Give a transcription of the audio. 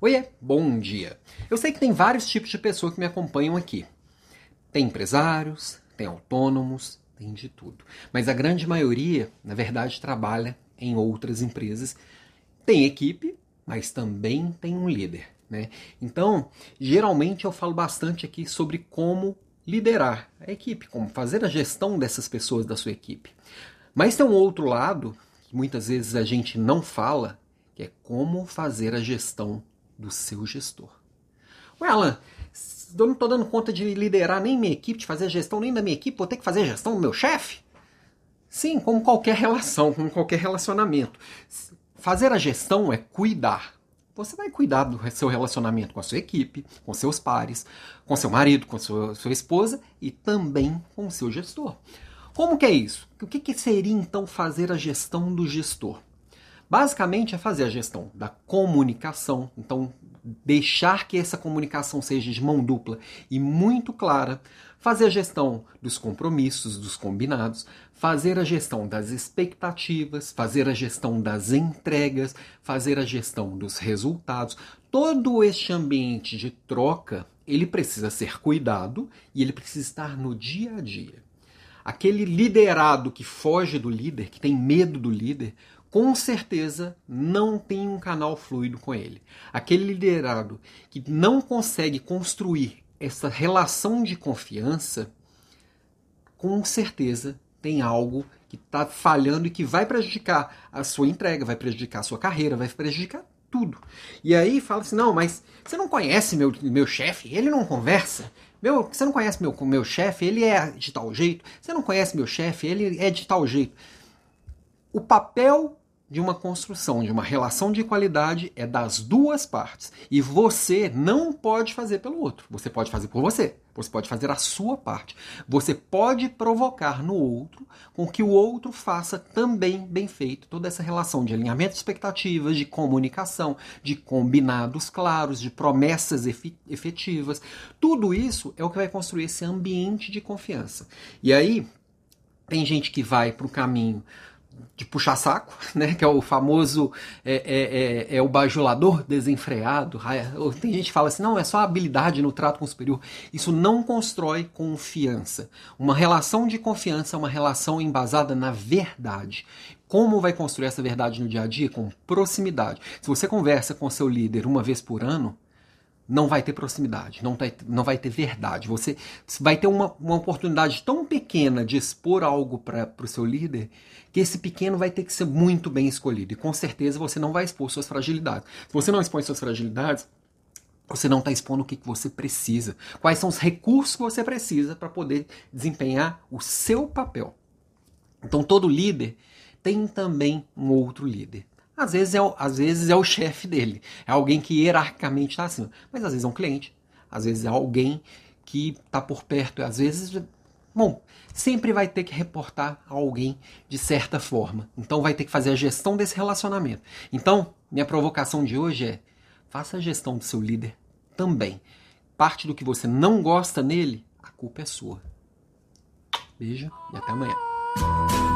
Oiê, bom dia. Eu sei que tem vários tipos de pessoas que me acompanham aqui. Tem empresários, tem autônomos, tem de tudo. Mas a grande maioria, na verdade, trabalha em outras empresas. Tem equipe, mas também tem um líder. Né? Então, geralmente eu falo bastante aqui sobre como liderar a equipe, como fazer a gestão dessas pessoas da sua equipe. Mas tem um outro lado que muitas vezes a gente não fala, que é como fazer a gestão do seu gestor. Ué, Alan, eu não estou dando conta de liderar nem minha equipe, de fazer gestão nem da minha equipe, vou ter que fazer gestão do meu chefe? Sim, como qualquer relação, como qualquer relacionamento. Fazer a gestão é cuidar. Você vai cuidar do seu relacionamento com a sua equipe, com seus pares, com seu marido, com sua, sua esposa e também com o seu gestor. Como que é isso? O que, que seria então fazer a gestão do gestor? Basicamente é fazer a gestão da comunicação, então deixar que essa comunicação seja de mão dupla e muito clara, fazer a gestão dos compromissos, dos combinados, fazer a gestão das expectativas, fazer a gestão das entregas, fazer a gestão dos resultados. Todo este ambiente de troca, ele precisa ser cuidado e ele precisa estar no dia a dia. Aquele liderado que foge do líder, que tem medo do líder, com certeza não tem um canal fluido com ele. Aquele liderado que não consegue construir essa relação de confiança, com certeza tem algo que está falhando e que vai prejudicar a sua entrega, vai prejudicar a sua carreira, vai prejudicar tudo. E aí fala assim: não, mas você não conhece meu, meu chefe, ele não conversa. Meu, você não conhece meu, meu chefe, ele é de tal jeito. Você não conhece meu chefe, ele é de tal jeito. O papel de uma construção, de uma relação de qualidade é das duas partes. E você não pode fazer pelo outro. Você pode fazer por você. Você pode fazer a sua parte. Você pode provocar no outro com que o outro faça também bem feito toda essa relação de alinhamento de expectativas, de comunicação, de combinados claros, de promessas efetivas. Tudo isso é o que vai construir esse ambiente de confiança. E aí, tem gente que vai para o caminho de puxar saco, né? Que é o famoso é, é, é, é, o bajulador desenfreado. Tem gente que fala assim, não, é só habilidade no trato com o superior. Isso não constrói confiança. Uma relação de confiança é uma relação embasada na verdade. Como vai construir essa verdade no dia a dia? Com proximidade. Se você conversa com seu líder uma vez por ano, não vai ter proximidade, não, vai, não vai ter verdade. Você vai ter uma, uma oportunidade tão pequena de expor algo para o seu líder que esse pequeno vai ter que ser muito bem escolhido. E com certeza você não vai expor suas fragilidades. Se você não expõe suas fragilidades, você não está expondo o que, que você precisa. Quais são os recursos que você precisa para poder desempenhar o seu papel. Então todo líder tem também um outro líder. Às vezes é, às vezes é o chefe dele, é alguém que hierarquicamente está acima, mas às vezes é um cliente, às vezes é alguém que está por perto, às vezes. Bom, sempre vai ter que reportar a alguém de certa forma. Então vai ter que fazer a gestão desse relacionamento. Então, minha provocação de hoje é: faça a gestão do seu líder também. Parte do que você não gosta nele, a culpa é sua. Beijo e até amanhã.